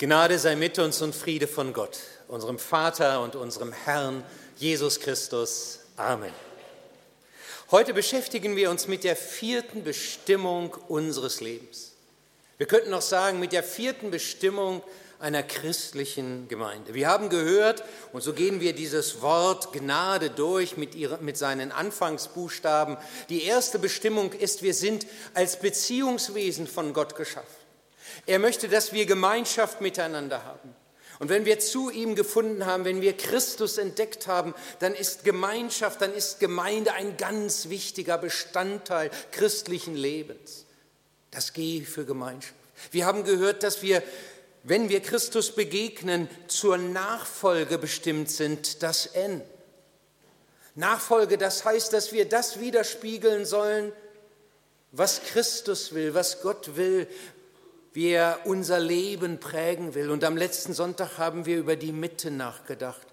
Gnade sei mit uns und Friede von Gott, unserem Vater und unserem Herrn Jesus Christus. Amen. Heute beschäftigen wir uns mit der vierten Bestimmung unseres Lebens. Wir könnten auch sagen, mit der vierten Bestimmung einer christlichen Gemeinde. Wir haben gehört, und so gehen wir dieses Wort Gnade durch mit, ihre, mit seinen Anfangsbuchstaben. Die erste Bestimmung ist, wir sind als Beziehungswesen von Gott geschaffen. Er möchte, dass wir Gemeinschaft miteinander haben. Und wenn wir zu ihm gefunden haben, wenn wir Christus entdeckt haben, dann ist Gemeinschaft, dann ist Gemeinde ein ganz wichtiger Bestandteil christlichen Lebens. Das G für Gemeinschaft. Wir haben gehört, dass wir, wenn wir Christus begegnen, zur Nachfolge bestimmt sind, das N. Nachfolge, das heißt, dass wir das widerspiegeln sollen, was Christus will, was Gott will, wie er unser Leben prägen will. Und am letzten Sonntag haben wir über die Mitte nachgedacht,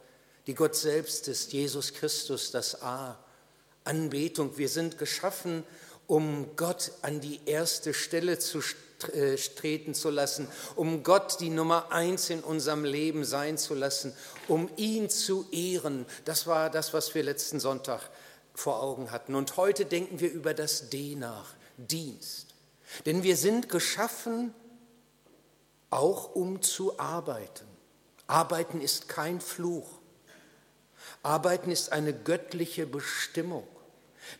die Gott selbst ist, Jesus Christus, das A. Anbetung. Wir sind geschaffen, um Gott an die erste Stelle zu äh, treten zu lassen, um Gott die Nummer eins in unserem Leben sein zu lassen, um ihn zu ehren. Das war das, was wir letzten Sonntag vor Augen hatten. Und heute denken wir über das D nach, Dienst. Denn wir sind geschaffen, auch um zu arbeiten. Arbeiten ist kein Fluch. Arbeiten ist eine göttliche Bestimmung.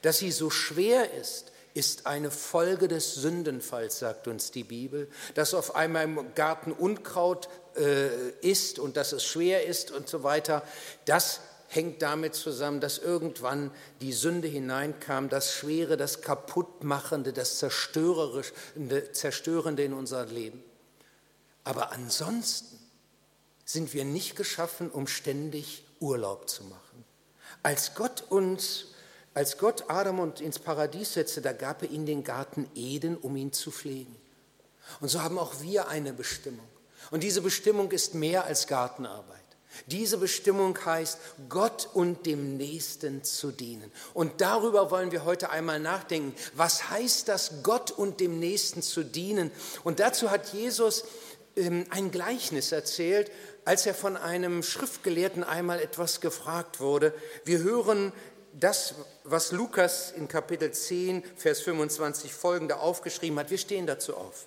Dass sie so schwer ist, ist eine Folge des Sündenfalls, sagt uns die Bibel. Dass auf einmal im Garten Unkraut äh, ist und dass es schwer ist und so weiter, das hängt damit zusammen, dass irgendwann die Sünde hineinkam, das Schwere, das Kaputtmachende, das Zerstörende in unser Leben. Aber ansonsten sind wir nicht geschaffen, um ständig Urlaub zu machen. Als Gott uns, als Gott Adam und ins Paradies setzte, da gab er ihnen den Garten Eden, um ihn zu pflegen. Und so haben auch wir eine Bestimmung. Und diese Bestimmung ist mehr als Gartenarbeit. Diese Bestimmung heißt, Gott und dem Nächsten zu dienen. Und darüber wollen wir heute einmal nachdenken. Was heißt das, Gott und dem Nächsten zu dienen? Und dazu hat Jesus ein Gleichnis erzählt, als er von einem Schriftgelehrten einmal etwas gefragt wurde. Wir hören das, was Lukas in Kapitel 10, Vers 25 folgende aufgeschrieben hat. Wir stehen dazu auf.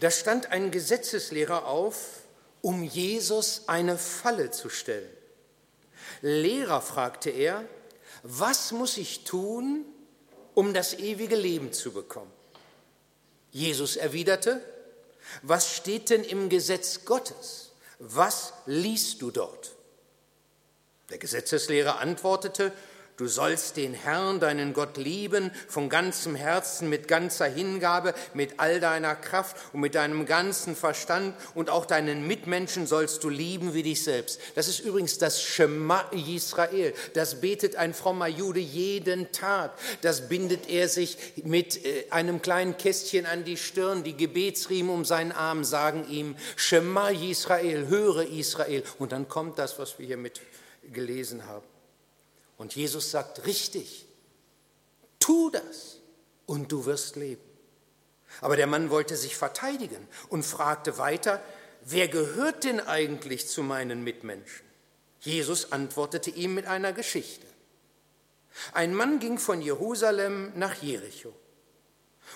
Da stand ein Gesetzeslehrer auf, um Jesus eine Falle zu stellen. Lehrer, fragte er, was muss ich tun, um das ewige Leben zu bekommen? Jesus erwiderte, was steht denn im Gesetz Gottes? Was liest du dort? Der Gesetzeslehrer antwortete, Du sollst den Herrn, deinen Gott lieben, von ganzem Herzen, mit ganzer Hingabe, mit all deiner Kraft und mit deinem ganzen Verstand und auch deinen Mitmenschen sollst du lieben wie dich selbst. Das ist übrigens das Schema Israel. Das betet ein frommer Jude jeden Tag. Das bindet er sich mit äh, einem kleinen Kästchen an die Stirn. Die Gebetsriemen um seinen Arm sagen ihm, Schema Israel, höre Israel. Und dann kommt das, was wir hier mit gelesen haben. Und Jesus sagt, richtig, tu das und du wirst leben. Aber der Mann wollte sich verteidigen und fragte weiter, wer gehört denn eigentlich zu meinen Mitmenschen? Jesus antwortete ihm mit einer Geschichte. Ein Mann ging von Jerusalem nach Jericho.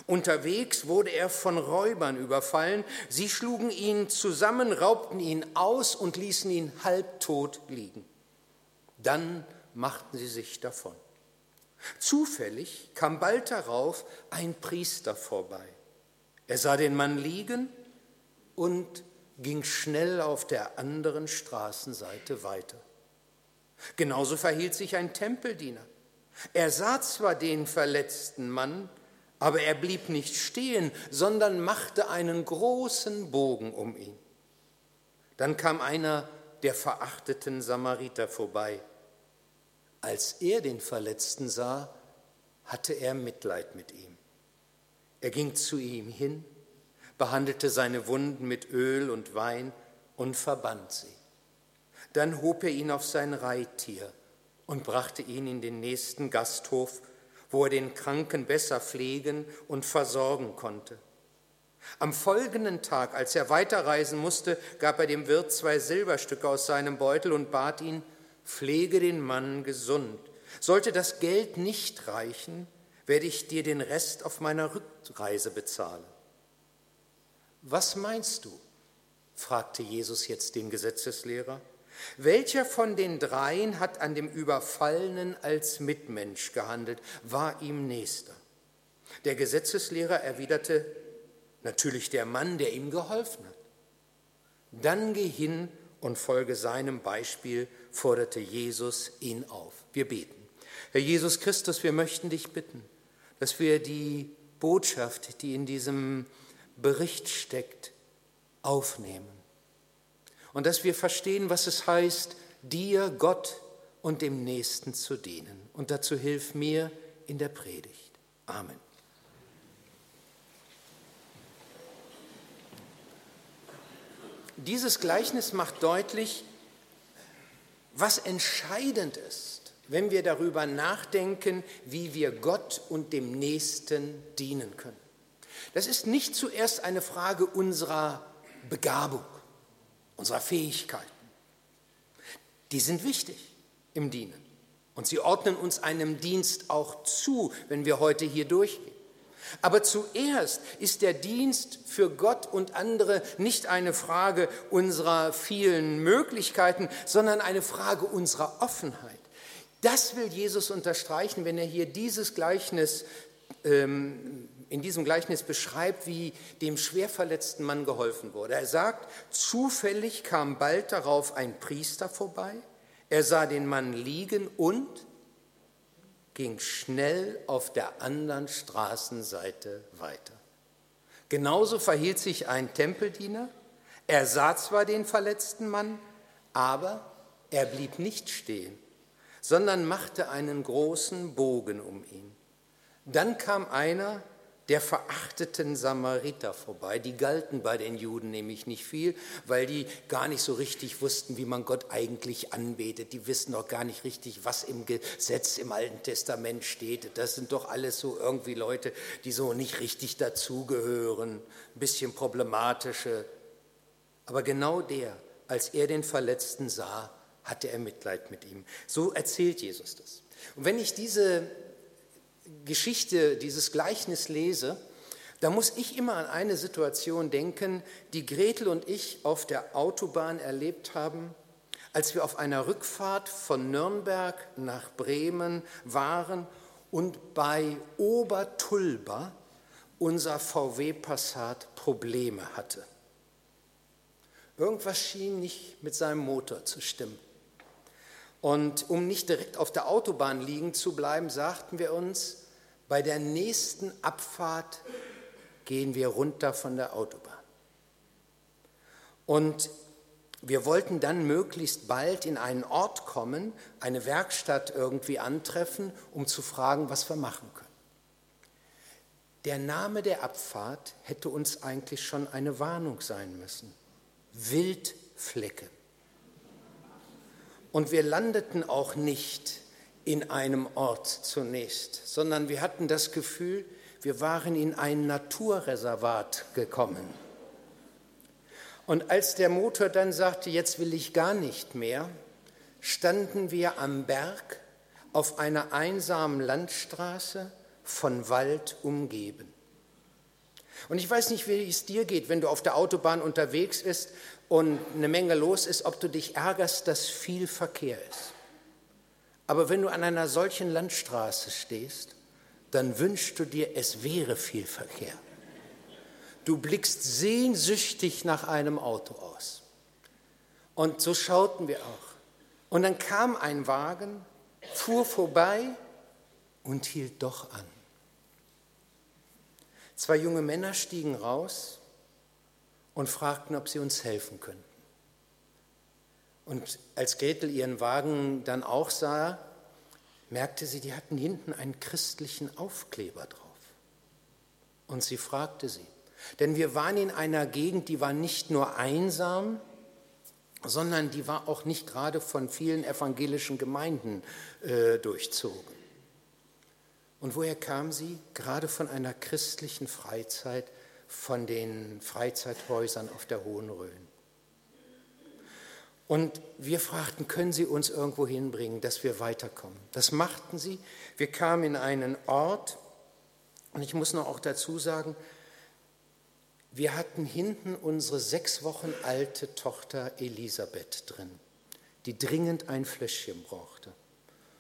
Unterwegs wurde er von Räubern überfallen. Sie schlugen ihn zusammen, raubten ihn aus und ließen ihn halbtot liegen. Dann machten sie sich davon. Zufällig kam bald darauf ein Priester vorbei. Er sah den Mann liegen und ging schnell auf der anderen Straßenseite weiter. Genauso verhielt sich ein Tempeldiener. Er sah zwar den verletzten Mann, aber er blieb nicht stehen, sondern machte einen großen Bogen um ihn. Dann kam einer der verachteten Samariter vorbei. Als er den Verletzten sah, hatte er Mitleid mit ihm. Er ging zu ihm hin, behandelte seine Wunden mit Öl und Wein und verband sie. Dann hob er ihn auf sein Reittier und brachte ihn in den nächsten Gasthof, wo er den Kranken besser pflegen und versorgen konnte. Am folgenden Tag, als er weiterreisen musste, gab er dem Wirt zwei Silberstücke aus seinem Beutel und bat ihn, pflege den Mann gesund. Sollte das Geld nicht reichen, werde ich dir den Rest auf meiner Rückreise bezahlen. Was meinst du? fragte Jesus jetzt den Gesetzeslehrer. Welcher von den dreien hat an dem Überfallenen als Mitmensch gehandelt, war ihm Nächster? Der Gesetzeslehrer erwiderte, natürlich der Mann, der ihm geholfen hat. Dann geh hin und folge seinem Beispiel, forderte Jesus ihn auf. Wir beten. Herr Jesus Christus, wir möchten dich bitten, dass wir die Botschaft, die in diesem Bericht steckt, aufnehmen. Und dass wir verstehen, was es heißt, dir, Gott und dem Nächsten zu dienen. Und dazu hilf mir in der Predigt. Amen. Dieses Gleichnis macht deutlich, was entscheidend ist, wenn wir darüber nachdenken, wie wir Gott und dem Nächsten dienen können. Das ist nicht zuerst eine Frage unserer Begabung, unserer Fähigkeiten. Die sind wichtig im Dienen. Und sie ordnen uns einem Dienst auch zu, wenn wir heute hier durchgehen. Aber zuerst ist der Dienst für Gott und andere nicht eine Frage unserer vielen Möglichkeiten, sondern eine Frage unserer Offenheit. Das will Jesus unterstreichen, wenn er hier dieses Gleichnis ähm, in diesem Gleichnis beschreibt, wie dem schwerverletzten Mann geholfen wurde. Er sagt, zufällig kam bald darauf ein Priester vorbei, er sah den Mann liegen und ging schnell auf der anderen Straßenseite weiter. Genauso verhielt sich ein Tempeldiener. Er sah zwar den verletzten Mann, aber er blieb nicht stehen, sondern machte einen großen Bogen um ihn. Dann kam einer, der verachteten Samariter vorbei. Die galten bei den Juden nämlich nicht viel, weil die gar nicht so richtig wussten, wie man Gott eigentlich anbetet. Die wissen doch gar nicht richtig, was im Gesetz im Alten Testament steht. Das sind doch alles so irgendwie Leute, die so nicht richtig dazugehören, ein bisschen problematische. Aber genau der, als er den Verletzten sah, hatte er Mitleid mit ihm. So erzählt Jesus das. Und wenn ich diese Geschichte, dieses Gleichnis lese, da muss ich immer an eine Situation denken, die Gretel und ich auf der Autobahn erlebt haben, als wir auf einer Rückfahrt von Nürnberg nach Bremen waren und bei Obertulba unser VW Passat Probleme hatte. Irgendwas schien nicht mit seinem Motor zu stimmen. Und um nicht direkt auf der Autobahn liegen zu bleiben, sagten wir uns, bei der nächsten Abfahrt gehen wir runter von der Autobahn. Und wir wollten dann möglichst bald in einen Ort kommen, eine Werkstatt irgendwie antreffen, um zu fragen, was wir machen können. Der Name der Abfahrt hätte uns eigentlich schon eine Warnung sein müssen. Wildflecke. Und wir landeten auch nicht in einem Ort zunächst, sondern wir hatten das Gefühl, wir waren in ein Naturreservat gekommen. Und als der Motor dann sagte, jetzt will ich gar nicht mehr, standen wir am Berg auf einer einsamen Landstraße von Wald umgeben. Und ich weiß nicht, wie es dir geht, wenn du auf der Autobahn unterwegs bist und eine Menge los ist, ob du dich ärgerst, dass viel Verkehr ist. Aber wenn du an einer solchen Landstraße stehst, dann wünschst du dir, es wäre viel Verkehr. Du blickst sehnsüchtig nach einem Auto aus. Und so schauten wir auch. Und dann kam ein Wagen, fuhr vorbei und hielt doch an. Zwei junge Männer stiegen raus und fragten, ob sie uns helfen könnten. Und als Gretel ihren Wagen dann auch sah, merkte sie, die hatten hinten einen christlichen Aufkleber drauf. Und sie fragte sie, denn wir waren in einer Gegend, die war nicht nur einsam, sondern die war auch nicht gerade von vielen evangelischen Gemeinden äh, durchzogen. Und woher kam sie? Gerade von einer christlichen Freizeit von den Freizeithäusern auf der Hohen Rhön. Und wir fragten, können Sie uns irgendwo hinbringen, dass wir weiterkommen? Das machten sie. Wir kamen in einen Ort, und ich muss noch auch dazu sagen, wir hatten hinten unsere sechs Wochen alte Tochter Elisabeth drin, die dringend ein Fläschchen brauchte.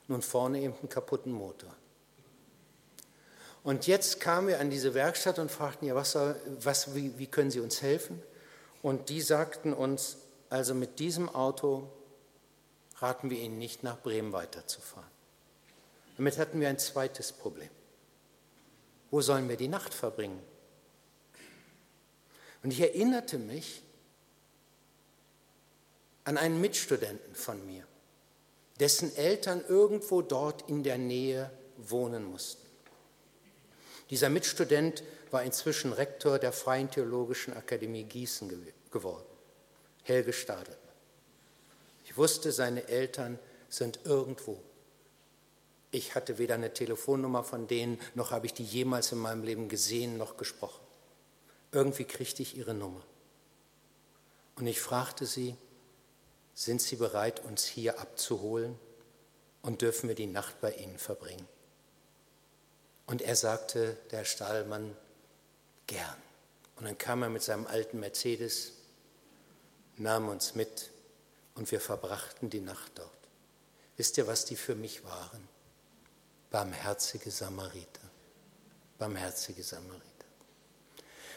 Nun vorne eben einen kaputten Motor. Und jetzt kamen wir an diese Werkstatt und fragten, ja, was, was, wie, wie können Sie uns helfen? Und die sagten uns, also mit diesem Auto raten wir Ihnen nicht, nach Bremen weiterzufahren. Damit hatten wir ein zweites Problem. Wo sollen wir die Nacht verbringen? Und ich erinnerte mich an einen Mitstudenten von mir, dessen Eltern irgendwo dort in der Nähe wohnen mussten. Dieser Mitstudent war inzwischen Rektor der Freien Theologischen Akademie Gießen geworden. Helge Stadelmann. Ich wusste, seine Eltern sind irgendwo. Ich hatte weder eine Telefonnummer von denen, noch habe ich die jemals in meinem Leben gesehen, noch gesprochen. Irgendwie kriegte ich ihre Nummer. Und ich fragte sie, sind Sie bereit, uns hier abzuholen und dürfen wir die Nacht bei Ihnen verbringen? Und er sagte, der Stahlmann, gern. Und dann kam er mit seinem alten Mercedes nahm uns mit und wir verbrachten die Nacht dort. Wisst ihr, was die für mich waren? Barmherzige Samariter. Barmherzige Samariter.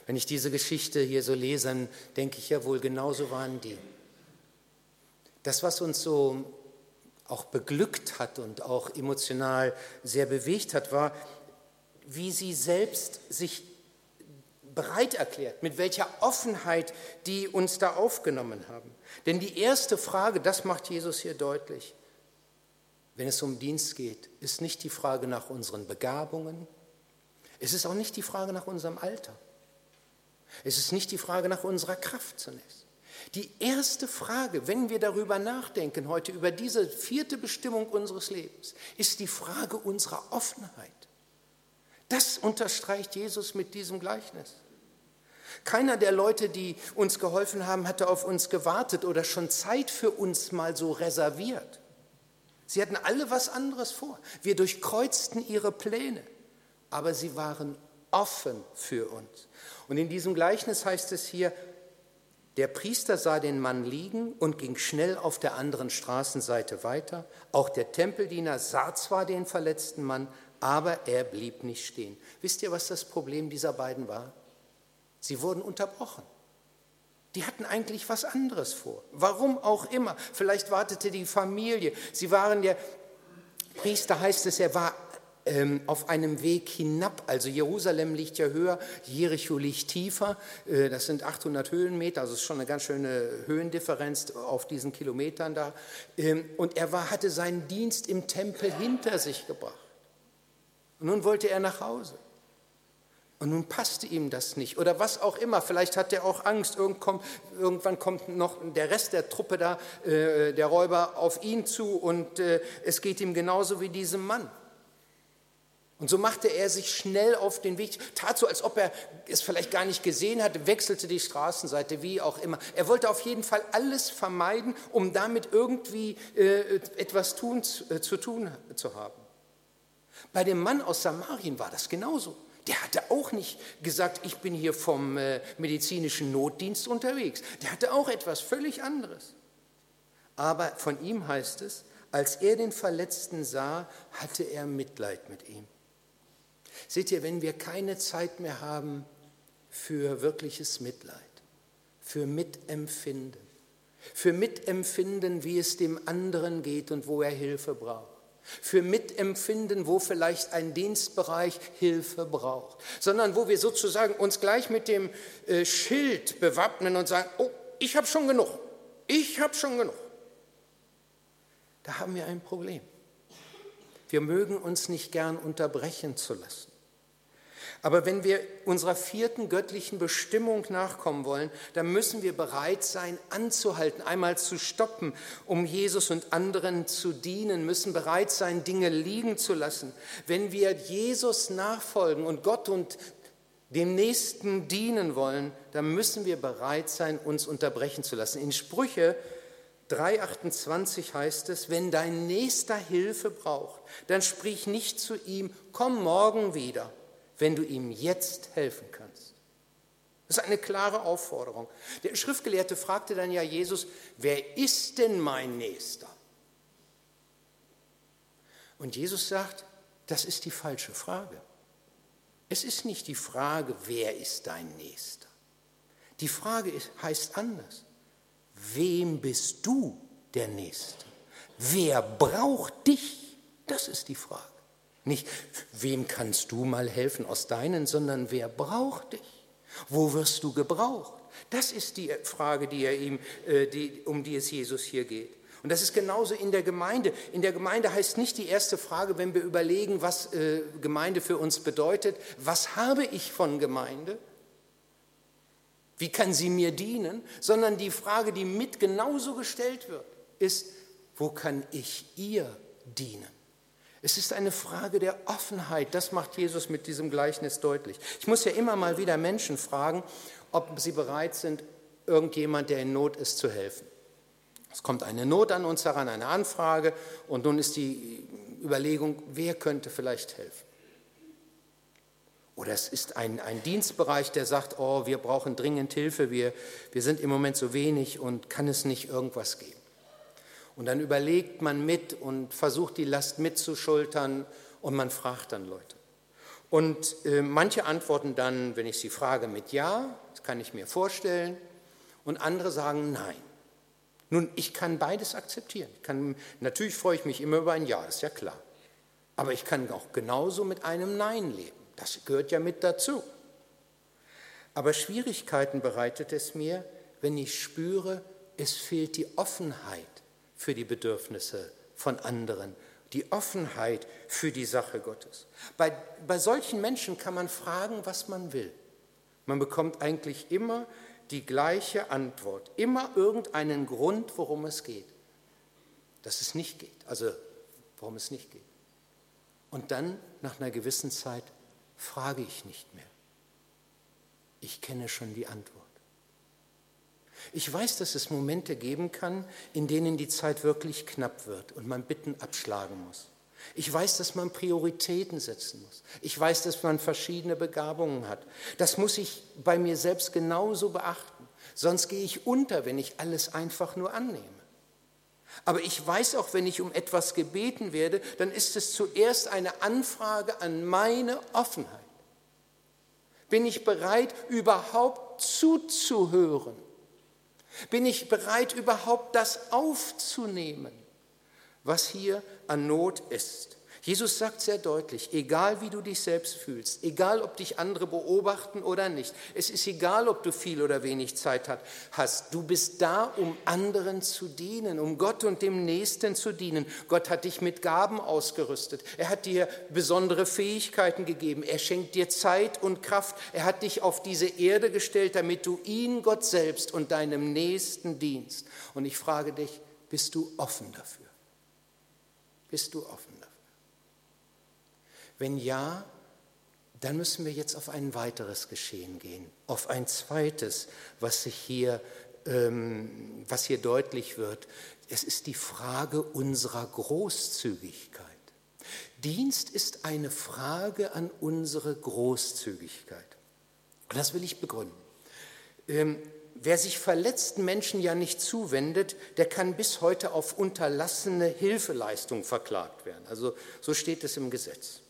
Wenn ich diese Geschichte hier so lese, dann denke ich ja wohl, genauso waren die. Das, was uns so auch beglückt hat und auch emotional sehr bewegt hat, war, wie sie selbst sich bereit erklärt, mit welcher Offenheit die uns da aufgenommen haben. Denn die erste Frage, das macht Jesus hier deutlich, wenn es um Dienst geht, ist nicht die Frage nach unseren Begabungen, es ist auch nicht die Frage nach unserem Alter, es ist nicht die Frage nach unserer Kraft zunächst. Die erste Frage, wenn wir darüber nachdenken heute, über diese vierte Bestimmung unseres Lebens, ist die Frage unserer Offenheit. Das unterstreicht Jesus mit diesem Gleichnis. Keiner der Leute, die uns geholfen haben, hatte auf uns gewartet oder schon Zeit für uns mal so reserviert. Sie hatten alle was anderes vor. Wir durchkreuzten ihre Pläne, aber sie waren offen für uns. Und in diesem Gleichnis heißt es hier, der Priester sah den Mann liegen und ging schnell auf der anderen Straßenseite weiter. Auch der Tempeldiener sah zwar den verletzten Mann, aber er blieb nicht stehen. Wisst ihr, was das Problem dieser beiden war? Sie wurden unterbrochen. Die hatten eigentlich was anderes vor. Warum auch immer. Vielleicht wartete die Familie. Sie waren der Priester, heißt es, er war ähm, auf einem Weg hinab. Also Jerusalem liegt ja höher, Jericho liegt tiefer. Äh, das sind 800 Höhenmeter, also ist schon eine ganz schöne Höhendifferenz auf diesen Kilometern da. Ähm, und er war, hatte seinen Dienst im Tempel hinter sich gebracht. Und nun wollte er nach Hause. Und nun passte ihm das nicht oder was auch immer. Vielleicht hat er auch Angst, irgendwann kommt noch der Rest der Truppe da, äh, der Räuber, auf ihn zu und äh, es geht ihm genauso wie diesem Mann. Und so machte er sich schnell auf den Weg, tat so, als ob er es vielleicht gar nicht gesehen hatte, wechselte die Straßenseite, wie auch immer. Er wollte auf jeden Fall alles vermeiden, um damit irgendwie äh, etwas tun, äh, zu tun zu haben. Bei dem Mann aus Samarien war das genauso. Der hatte auch nicht gesagt, ich bin hier vom äh, medizinischen Notdienst unterwegs. Der hatte auch etwas völlig anderes. Aber von ihm heißt es, als er den Verletzten sah, hatte er Mitleid mit ihm. Seht ihr, wenn wir keine Zeit mehr haben für wirkliches Mitleid, für Mitempfinden, für Mitempfinden, wie es dem anderen geht und wo er Hilfe braucht, für Mitempfinden, wo vielleicht ein Dienstbereich Hilfe braucht, sondern wo wir sozusagen uns gleich mit dem äh, Schild bewappnen und sagen, oh, ich habe schon genug, ich habe schon genug. Da haben wir ein Problem. Wir mögen uns nicht gern unterbrechen zu lassen. Aber wenn wir unserer vierten göttlichen Bestimmung nachkommen wollen, dann müssen wir bereit sein, anzuhalten, einmal zu stoppen, um Jesus und anderen zu dienen, müssen bereit sein, Dinge liegen zu lassen. Wenn wir Jesus nachfolgen und Gott und dem Nächsten dienen wollen, dann müssen wir bereit sein, uns unterbrechen zu lassen. In Sprüche 3,28 heißt es, wenn dein Nächster Hilfe braucht, dann sprich nicht zu ihm, komm morgen wieder, wenn du ihm jetzt helfen kannst. Das ist eine klare Aufforderung. Der Schriftgelehrte fragte dann ja Jesus, wer ist denn mein Nächster? Und Jesus sagt, das ist die falsche Frage. Es ist nicht die Frage, wer ist dein Nächster. Die Frage ist, heißt anders. Wem bist du der Nächste? Wer braucht dich? Das ist die Frage. Nicht, wem kannst du mal helfen aus deinen, sondern wer braucht dich? Wo wirst du gebraucht? Das ist die Frage, die er ihm, äh, die, um die es Jesus hier geht. Und das ist genauso in der Gemeinde. In der Gemeinde heißt nicht die erste Frage, wenn wir überlegen, was äh, Gemeinde für uns bedeutet, was habe ich von Gemeinde? Wie kann sie mir dienen? Sondern die Frage, die mit genauso gestellt wird, ist, wo kann ich ihr dienen? Es ist eine Frage der Offenheit. Das macht Jesus mit diesem Gleichnis deutlich. Ich muss ja immer mal wieder Menschen fragen, ob sie bereit sind, irgendjemand, der in Not ist, zu helfen. Es kommt eine Not an uns heran, eine Anfrage, und nun ist die Überlegung, wer könnte vielleicht helfen? Oder es ist ein, ein Dienstbereich, der sagt, oh, wir brauchen dringend Hilfe, wir, wir sind im Moment so wenig und kann es nicht irgendwas geben. Und dann überlegt man mit und versucht die Last mitzuschultern und man fragt dann Leute. Und äh, manche antworten dann, wenn ich sie frage, mit Ja, das kann ich mir vorstellen, und andere sagen Nein. Nun, ich kann beides akzeptieren. Kann, natürlich freue ich mich immer über ein Ja, ist ja klar. Aber ich kann auch genauso mit einem Nein leben. Das gehört ja mit dazu. Aber Schwierigkeiten bereitet es mir, wenn ich spüre, es fehlt die Offenheit für die Bedürfnisse von anderen, die Offenheit für die Sache Gottes. Bei, bei solchen Menschen kann man fragen, was man will. Man bekommt eigentlich immer die gleiche Antwort, immer irgendeinen Grund, worum es geht, dass es nicht geht, also worum es nicht geht. Und dann nach einer gewissen Zeit frage ich nicht mehr. Ich kenne schon die Antwort. Ich weiß, dass es Momente geben kann, in denen die Zeit wirklich knapp wird und man Bitten abschlagen muss. Ich weiß, dass man Prioritäten setzen muss. Ich weiß, dass man verschiedene Begabungen hat. Das muss ich bei mir selbst genauso beachten. Sonst gehe ich unter, wenn ich alles einfach nur annehme. Aber ich weiß auch, wenn ich um etwas gebeten werde, dann ist es zuerst eine Anfrage an meine Offenheit. Bin ich bereit, überhaupt zuzuhören? Bin ich bereit, überhaupt das aufzunehmen, was hier an Not ist? Jesus sagt sehr deutlich, egal wie du dich selbst fühlst, egal ob dich andere beobachten oder nicht, es ist egal, ob du viel oder wenig Zeit hast, du bist da, um anderen zu dienen, um Gott und dem Nächsten zu dienen. Gott hat dich mit Gaben ausgerüstet, er hat dir besondere Fähigkeiten gegeben, er schenkt dir Zeit und Kraft, er hat dich auf diese Erde gestellt, damit du ihn, Gott selbst und deinem Nächsten dienst. Und ich frage dich, bist du offen dafür? Bist du offen? Wenn ja, dann müssen wir jetzt auf ein weiteres Geschehen gehen, auf ein zweites, was sich hier, ähm, was hier deutlich wird. Es ist die Frage unserer Großzügigkeit. Dienst ist eine Frage an unsere Großzügigkeit. Und das will ich begründen. Ähm, wer sich verletzten Menschen ja nicht zuwendet, der kann bis heute auf unterlassene Hilfeleistung verklagt werden. Also so steht es im Gesetz.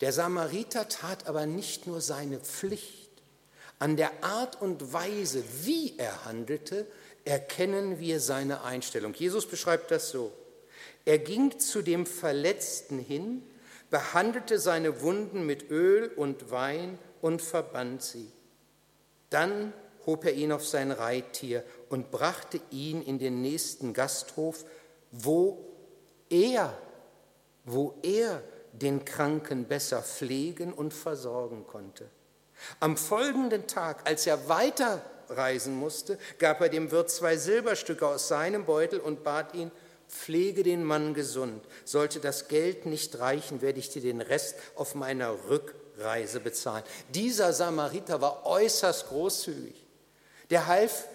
Der Samariter tat aber nicht nur seine Pflicht. An der Art und Weise, wie er handelte, erkennen wir seine Einstellung. Jesus beschreibt das so. Er ging zu dem Verletzten hin, behandelte seine Wunden mit Öl und Wein und verband sie. Dann hob er ihn auf sein Reittier und brachte ihn in den nächsten Gasthof, wo er, wo er den Kranken besser pflegen und versorgen konnte. Am folgenden Tag, als er weiterreisen musste, gab er dem Wirt zwei Silberstücke aus seinem Beutel und bat ihn, pflege den Mann gesund. Sollte das Geld nicht reichen, werde ich dir den Rest auf meiner Rückreise Reise bezahlen. Dieser Samariter war äußerst großzügig. Der half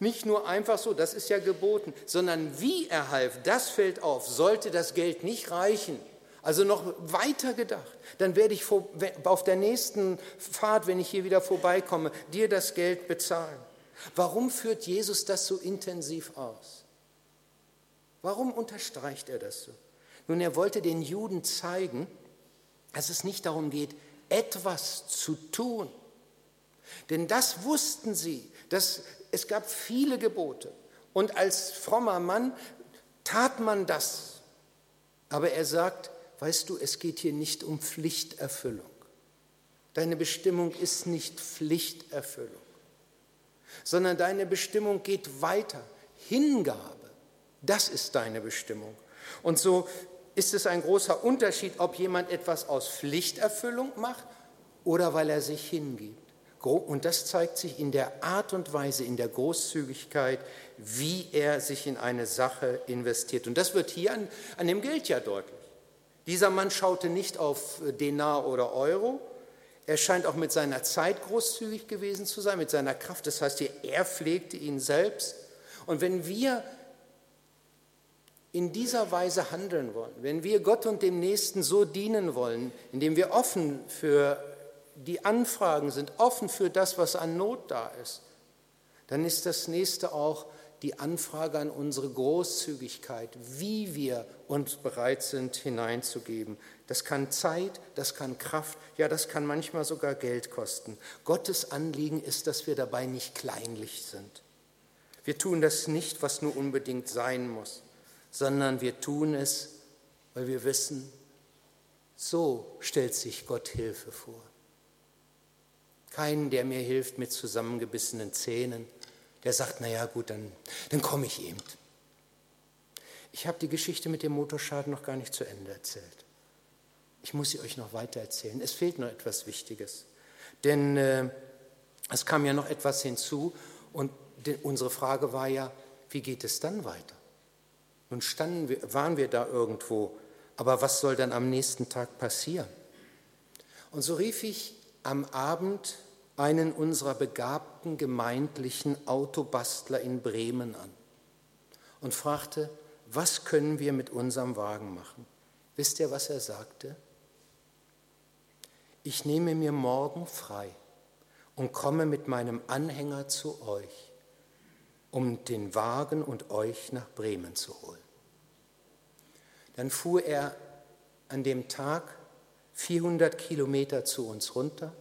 nicht nur einfach so, das ist ja geboten, sondern wie er half, das fällt auf. Sollte das Geld nicht reichen, also noch weiter gedacht, dann werde ich auf der nächsten Fahrt, wenn ich hier wieder vorbeikomme, dir das Geld bezahlen. Warum führt Jesus das so intensiv aus? Warum unterstreicht er das so? Nun, er wollte den Juden zeigen, dass es nicht darum geht, etwas zu tun. Denn das wussten sie, dass es gab viele Gebote. Und als frommer Mann tat man das. Aber er sagt, weißt du, es geht hier nicht um Pflichterfüllung. Deine Bestimmung ist nicht Pflichterfüllung, sondern deine Bestimmung geht weiter. Hingabe, das ist deine Bestimmung. Und so ist es ein großer Unterschied, ob jemand etwas aus Pflichterfüllung macht oder weil er sich hingibt. Und das zeigt sich in der Art und Weise, in der Großzügigkeit, wie er sich in eine Sache investiert. Und das wird hier an, an dem Geld ja deutlich. Dieser Mann schaute nicht auf Denar oder Euro. Er scheint auch mit seiner Zeit großzügig gewesen zu sein, mit seiner Kraft. Das heißt, er pflegte ihn selbst. Und wenn wir in dieser Weise handeln wollen, wenn wir Gott und dem Nächsten so dienen wollen, indem wir offen für die Anfragen sind, offen für das, was an Not da ist, dann ist das nächste auch die Anfrage an unsere Großzügigkeit, wie wir uns bereit sind hineinzugeben. Das kann Zeit, das kann Kraft, ja, das kann manchmal sogar Geld kosten. Gottes Anliegen ist, dass wir dabei nicht kleinlich sind. Wir tun das nicht, was nur unbedingt sein muss sondern wir tun es, weil wir wissen, so stellt sich Gott Hilfe vor. Keinen, der mir hilft mit zusammengebissenen Zähnen, der sagt, naja gut, dann, dann komme ich eben. Ich habe die Geschichte mit dem Motorschaden noch gar nicht zu Ende erzählt. Ich muss sie euch noch weiter erzählen. Es fehlt noch etwas Wichtiges. Denn äh, es kam ja noch etwas hinzu und unsere Frage war ja, wie geht es dann weiter? Nun standen wir, waren wir da irgendwo, aber was soll dann am nächsten Tag passieren? Und so rief ich am Abend einen unserer begabten gemeindlichen Autobastler in Bremen an und fragte, was können wir mit unserem Wagen machen? Wisst ihr, was er sagte? Ich nehme mir morgen frei und komme mit meinem Anhänger zu euch um den Wagen und euch nach Bremen zu holen. Dann fuhr er an dem Tag 400 Kilometer zu uns runter,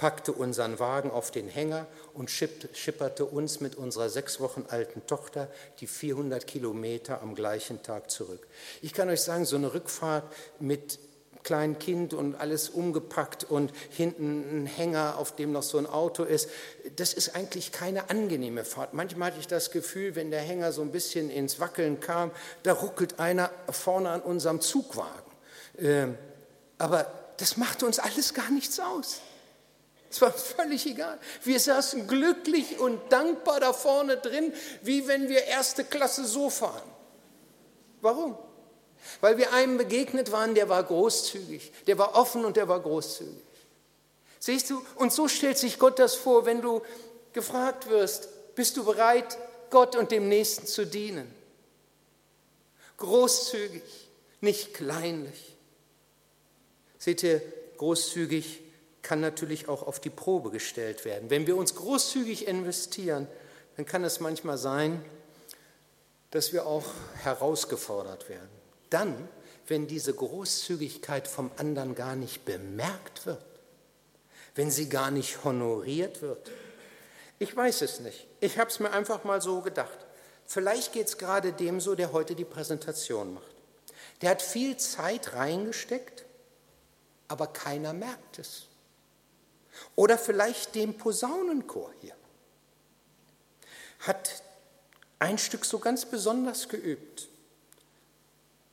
packte unseren Wagen auf den Hänger und schipperte uns mit unserer sechs Wochen alten Tochter die 400 Kilometer am gleichen Tag zurück. Ich kann euch sagen, so eine Rückfahrt mit kleinen Kind und alles umgepackt und hinten ein Hänger, auf dem noch so ein Auto ist. Das ist eigentlich keine angenehme Fahrt. Manchmal hatte ich das Gefühl, wenn der Hänger so ein bisschen ins Wackeln kam, da ruckelt einer vorne an unserem Zugwagen. Ähm, aber das machte uns alles gar nichts aus. Es war völlig egal. Wir saßen glücklich und dankbar da vorne drin, wie wenn wir erste Klasse so fahren. Warum? Weil wir einem begegnet waren, der war großzügig, der war offen und der war großzügig. Siehst du, und so stellt sich Gott das vor, wenn du gefragt wirst, bist du bereit, Gott und dem Nächsten zu dienen? Großzügig, nicht kleinlich. Seht ihr, großzügig kann natürlich auch auf die Probe gestellt werden. Wenn wir uns großzügig investieren, dann kann es manchmal sein, dass wir auch herausgefordert werden dann, wenn diese Großzügigkeit vom anderen gar nicht bemerkt wird, wenn sie gar nicht honoriert wird. Ich weiß es nicht. Ich habe es mir einfach mal so gedacht. Vielleicht geht es gerade dem so, der heute die Präsentation macht. Der hat viel Zeit reingesteckt, aber keiner merkt es. Oder vielleicht dem Posaunenchor hier. Hat ein Stück so ganz besonders geübt.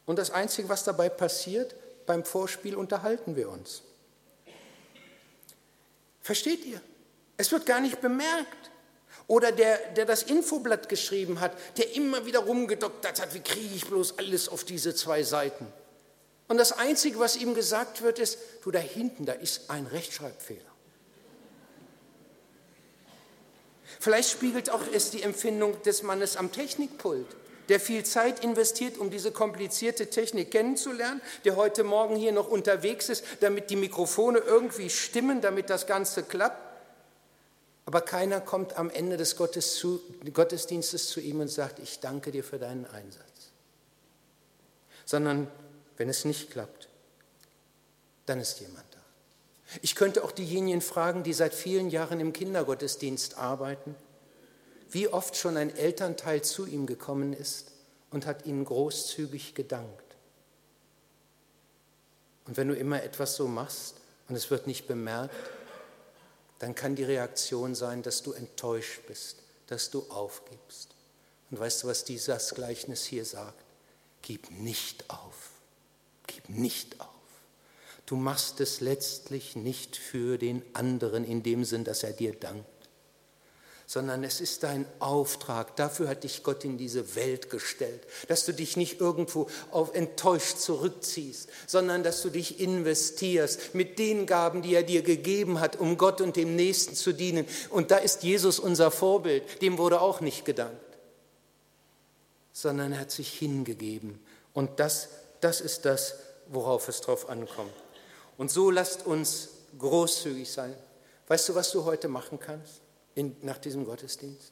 Und das Einzige, was dabei passiert, beim Vorspiel unterhalten wir uns. Versteht ihr? Es wird gar nicht bemerkt. Oder der, der das Infoblatt geschrieben hat, der immer wieder rumgedoktert hat, wie kriege ich bloß alles auf diese zwei Seiten. Und das Einzige, was ihm gesagt wird, ist, du da hinten, da ist ein Rechtschreibfehler. Vielleicht spiegelt auch es die Empfindung des Mannes am Technikpult, der viel Zeit investiert, um diese komplizierte Technik kennenzulernen, der heute Morgen hier noch unterwegs ist, damit die Mikrofone irgendwie stimmen, damit das Ganze klappt. Aber keiner kommt am Ende des Gottesdienstes zu ihm und sagt, ich danke dir für deinen Einsatz. Sondern wenn es nicht klappt, dann ist jemand da. Ich könnte auch diejenigen fragen, die seit vielen Jahren im Kindergottesdienst arbeiten, wie oft schon ein Elternteil zu ihm gekommen ist und hat ihnen großzügig gedankt. Und wenn du immer etwas so machst und es wird nicht bemerkt, dann kann die Reaktion sein, dass du enttäuscht bist, dass du aufgibst. Und weißt du, was dieses Gleichnis hier sagt? Gib nicht auf. Gib nicht auf. Du machst es letztlich nicht für den anderen in dem Sinn, dass er dir dankt, sondern es ist dein Auftrag. Dafür hat dich Gott in diese Welt gestellt, dass du dich nicht irgendwo auf enttäuscht zurückziehst, sondern dass du dich investierst mit den Gaben, die er dir gegeben hat, um Gott und dem Nächsten zu dienen. Und da ist Jesus unser Vorbild. Dem wurde auch nicht gedankt, sondern er hat sich hingegeben. Und das, das ist das, worauf es drauf ankommt. Und so lasst uns großzügig sein. Weißt du, was du heute machen kannst in, nach diesem Gottesdienst?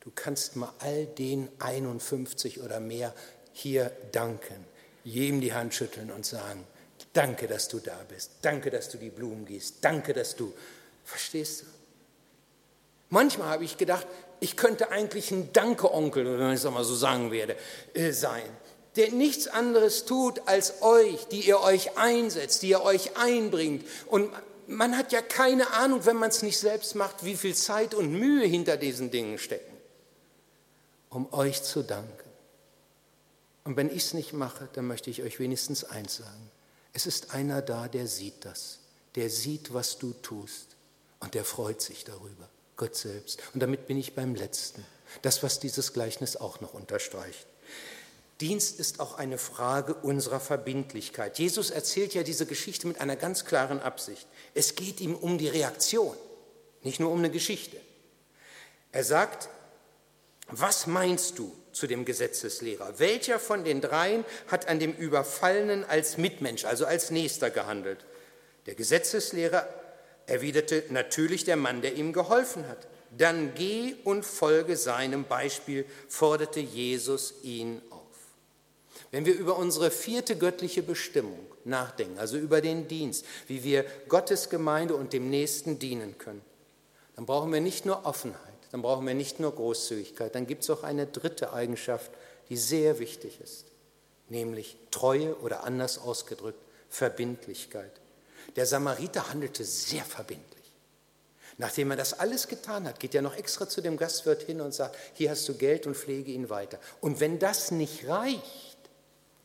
Du kannst mal all den 51 oder mehr hier danken, jedem die Hand schütteln und sagen, danke, dass du da bist, danke, dass du die Blumen gießt, danke, dass du, verstehst du? Manchmal habe ich gedacht, ich könnte eigentlich ein Danke-Onkel, wenn ich es mal so sagen werde, äh, sein der nichts anderes tut als euch, die ihr euch einsetzt, die ihr euch einbringt. Und man hat ja keine Ahnung, wenn man es nicht selbst macht, wie viel Zeit und Mühe hinter diesen Dingen stecken, um euch zu danken. Und wenn ich es nicht mache, dann möchte ich euch wenigstens eins sagen. Es ist einer da, der sieht das, der sieht, was du tust und der freut sich darüber, Gott selbst. Und damit bin ich beim letzten, das, was dieses Gleichnis auch noch unterstreicht. Dienst ist auch eine Frage unserer Verbindlichkeit. Jesus erzählt ja diese Geschichte mit einer ganz klaren Absicht. Es geht ihm um die Reaktion, nicht nur um eine Geschichte. Er sagt, was meinst du zu dem Gesetzeslehrer? Welcher von den dreien hat an dem Überfallenen als Mitmensch, also als Nächster gehandelt? Der Gesetzeslehrer erwiderte natürlich der Mann, der ihm geholfen hat. Dann geh und folge seinem Beispiel, forderte Jesus ihn auf. Wenn wir über unsere vierte göttliche Bestimmung nachdenken, also über den Dienst, wie wir Gottes Gemeinde und dem Nächsten dienen können, dann brauchen wir nicht nur Offenheit, dann brauchen wir nicht nur Großzügigkeit, dann gibt es auch eine dritte Eigenschaft, die sehr wichtig ist, nämlich Treue oder anders ausgedrückt Verbindlichkeit. Der Samariter handelte sehr verbindlich. Nachdem er das alles getan hat, geht er noch extra zu dem Gastwirt hin und sagt, hier hast du Geld und pflege ihn weiter. Und wenn das nicht reicht,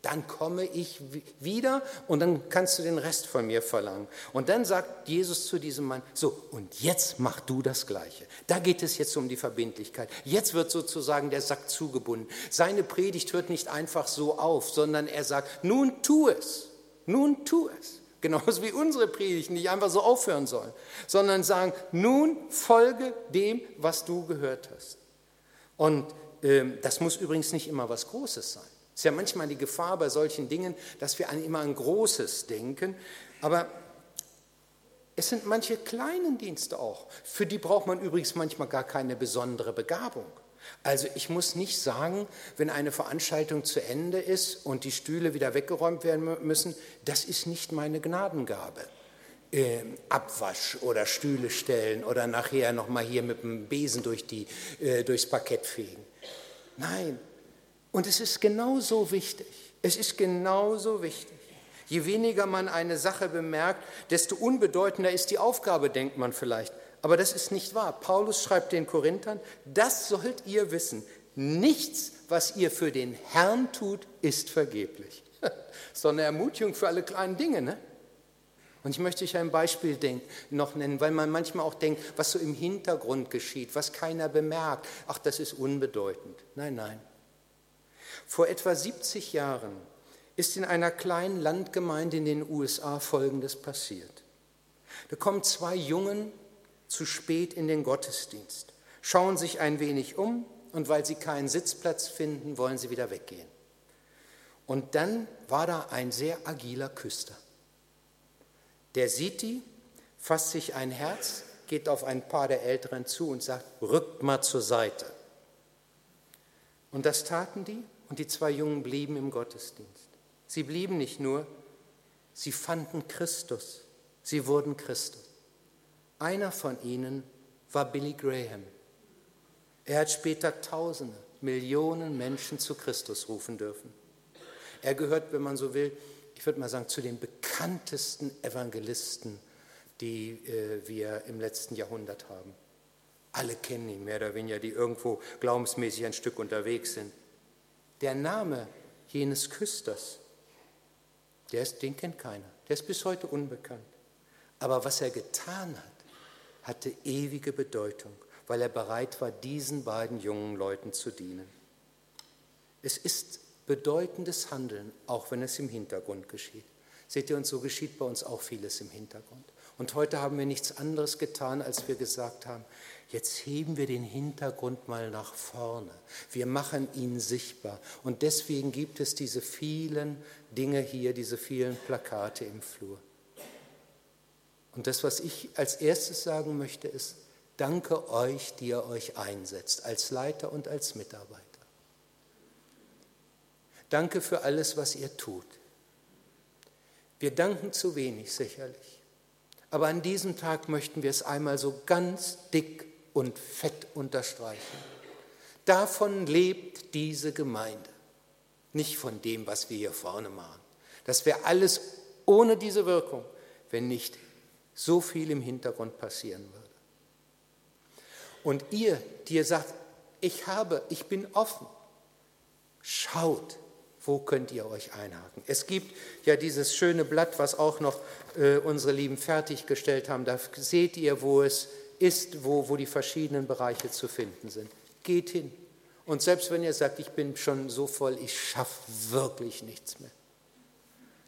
dann komme ich wieder und dann kannst du den Rest von mir verlangen. Und dann sagt Jesus zu diesem Mann, so, und jetzt mach du das Gleiche. Da geht es jetzt um die Verbindlichkeit. Jetzt wird sozusagen der Sack zugebunden. Seine Predigt hört nicht einfach so auf, sondern er sagt, nun tu es, nun tu es. Genauso wie unsere Predigten, die einfach so aufhören sollen, sondern sagen, nun folge dem, was du gehört hast. Und äh, das muss übrigens nicht immer was Großes sein. Ist ja manchmal die Gefahr bei solchen Dingen, dass wir an immer an Großes denken, aber es sind manche kleinen Dienste auch. Für die braucht man übrigens manchmal gar keine besondere Begabung. Also ich muss nicht sagen, wenn eine Veranstaltung zu Ende ist und die Stühle wieder weggeräumt werden müssen, das ist nicht meine Gnadengabe. Äh, Abwasch oder Stühle stellen oder nachher nochmal hier mit dem Besen durch die, äh, durchs Parkett fegen. Nein, und es ist genauso wichtig. Es ist genauso wichtig. Je weniger man eine Sache bemerkt, desto unbedeutender ist die Aufgabe, denkt man vielleicht. Aber das ist nicht wahr. Paulus schreibt den Korinthern, das sollt ihr wissen. Nichts, was ihr für den Herrn tut, ist vergeblich. Doch eine Ermutigung für alle kleinen Dinge. Ne? Und ich möchte euch ein Beispiel noch nennen, weil man manchmal auch denkt, was so im Hintergrund geschieht, was keiner bemerkt. Ach, das ist unbedeutend. Nein, nein. Vor etwa 70 Jahren ist in einer kleinen Landgemeinde in den USA Folgendes passiert. Da kommen zwei Jungen zu spät in den Gottesdienst, schauen sich ein wenig um und weil sie keinen Sitzplatz finden, wollen sie wieder weggehen. Und dann war da ein sehr agiler Küster. Der sieht die, fasst sich ein Herz, geht auf ein paar der Älteren zu und sagt, rückt mal zur Seite. Und das taten die und die zwei Jungen blieben im Gottesdienst. Sie blieben nicht nur, sie fanden Christus, sie wurden Christus. Einer von ihnen war Billy Graham. Er hat später Tausende, Millionen Menschen zu Christus rufen dürfen. Er gehört, wenn man so will, ich würde mal sagen, zu den bekanntesten Evangelisten, die äh, wir im letzten Jahrhundert haben. Alle kennen ihn mehr oder weniger, die irgendwo glaubensmäßig ein Stück unterwegs sind. Der Name jenes Küsters, der ist, den kennt keiner. Der ist bis heute unbekannt. Aber was er getan hat, hatte ewige Bedeutung, weil er bereit war, diesen beiden jungen Leuten zu dienen. Es ist bedeutendes Handeln, auch wenn es im Hintergrund geschieht. Seht ihr, und so geschieht bei uns auch vieles im Hintergrund. Und heute haben wir nichts anderes getan, als wir gesagt haben, jetzt heben wir den Hintergrund mal nach vorne. Wir machen ihn sichtbar. Und deswegen gibt es diese vielen Dinge hier, diese vielen Plakate im Flur. Und das, was ich als erstes sagen möchte, ist, danke euch, die ihr euch einsetzt, als Leiter und als Mitarbeiter. Danke für alles, was ihr tut. Wir danken zu wenig sicherlich. Aber an diesem Tag möchten wir es einmal so ganz dick und fett unterstreichen. Davon lebt diese Gemeinde, nicht von dem, was wir hier vorne machen. Das wäre alles ohne diese Wirkung, wenn nicht so viel im Hintergrund passieren würde. Und ihr, die ihr sagt, ich habe, ich bin offen, schaut, wo könnt ihr euch einhaken? Es gibt ja dieses schöne Blatt, was auch noch äh, unsere Lieben fertiggestellt haben. Da seht ihr, wo es ist, wo, wo die verschiedenen Bereiche zu finden sind. Geht hin. Und selbst wenn ihr sagt, ich bin schon so voll, ich schaffe wirklich nichts mehr,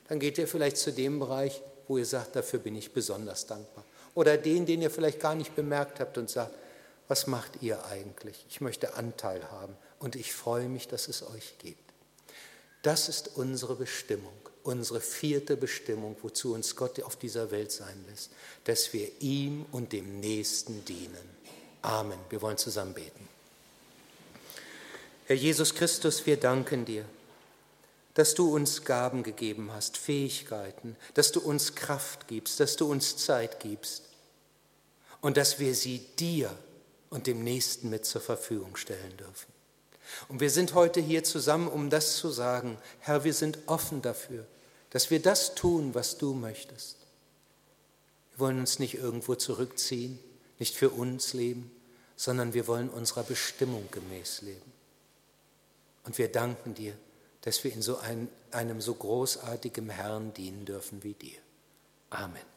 dann geht ihr vielleicht zu dem Bereich, wo ihr sagt, dafür bin ich besonders dankbar. Oder den, den ihr vielleicht gar nicht bemerkt habt und sagt, was macht ihr eigentlich? Ich möchte Anteil haben und ich freue mich, dass es euch gibt. Das ist unsere Bestimmung, unsere vierte Bestimmung, wozu uns Gott auf dieser Welt sein lässt, dass wir ihm und dem Nächsten dienen. Amen. Wir wollen zusammen beten. Herr Jesus Christus, wir danken dir, dass du uns Gaben gegeben hast, Fähigkeiten, dass du uns Kraft gibst, dass du uns Zeit gibst und dass wir sie dir und dem Nächsten mit zur Verfügung stellen dürfen. Und wir sind heute hier zusammen, um das zu sagen. Herr, wir sind offen dafür, dass wir das tun, was du möchtest. Wir wollen uns nicht irgendwo zurückziehen, nicht für uns leben, sondern wir wollen unserer Bestimmung gemäß leben. Und wir danken dir, dass wir in so ein, einem so großartigen Herrn dienen dürfen wie dir. Amen.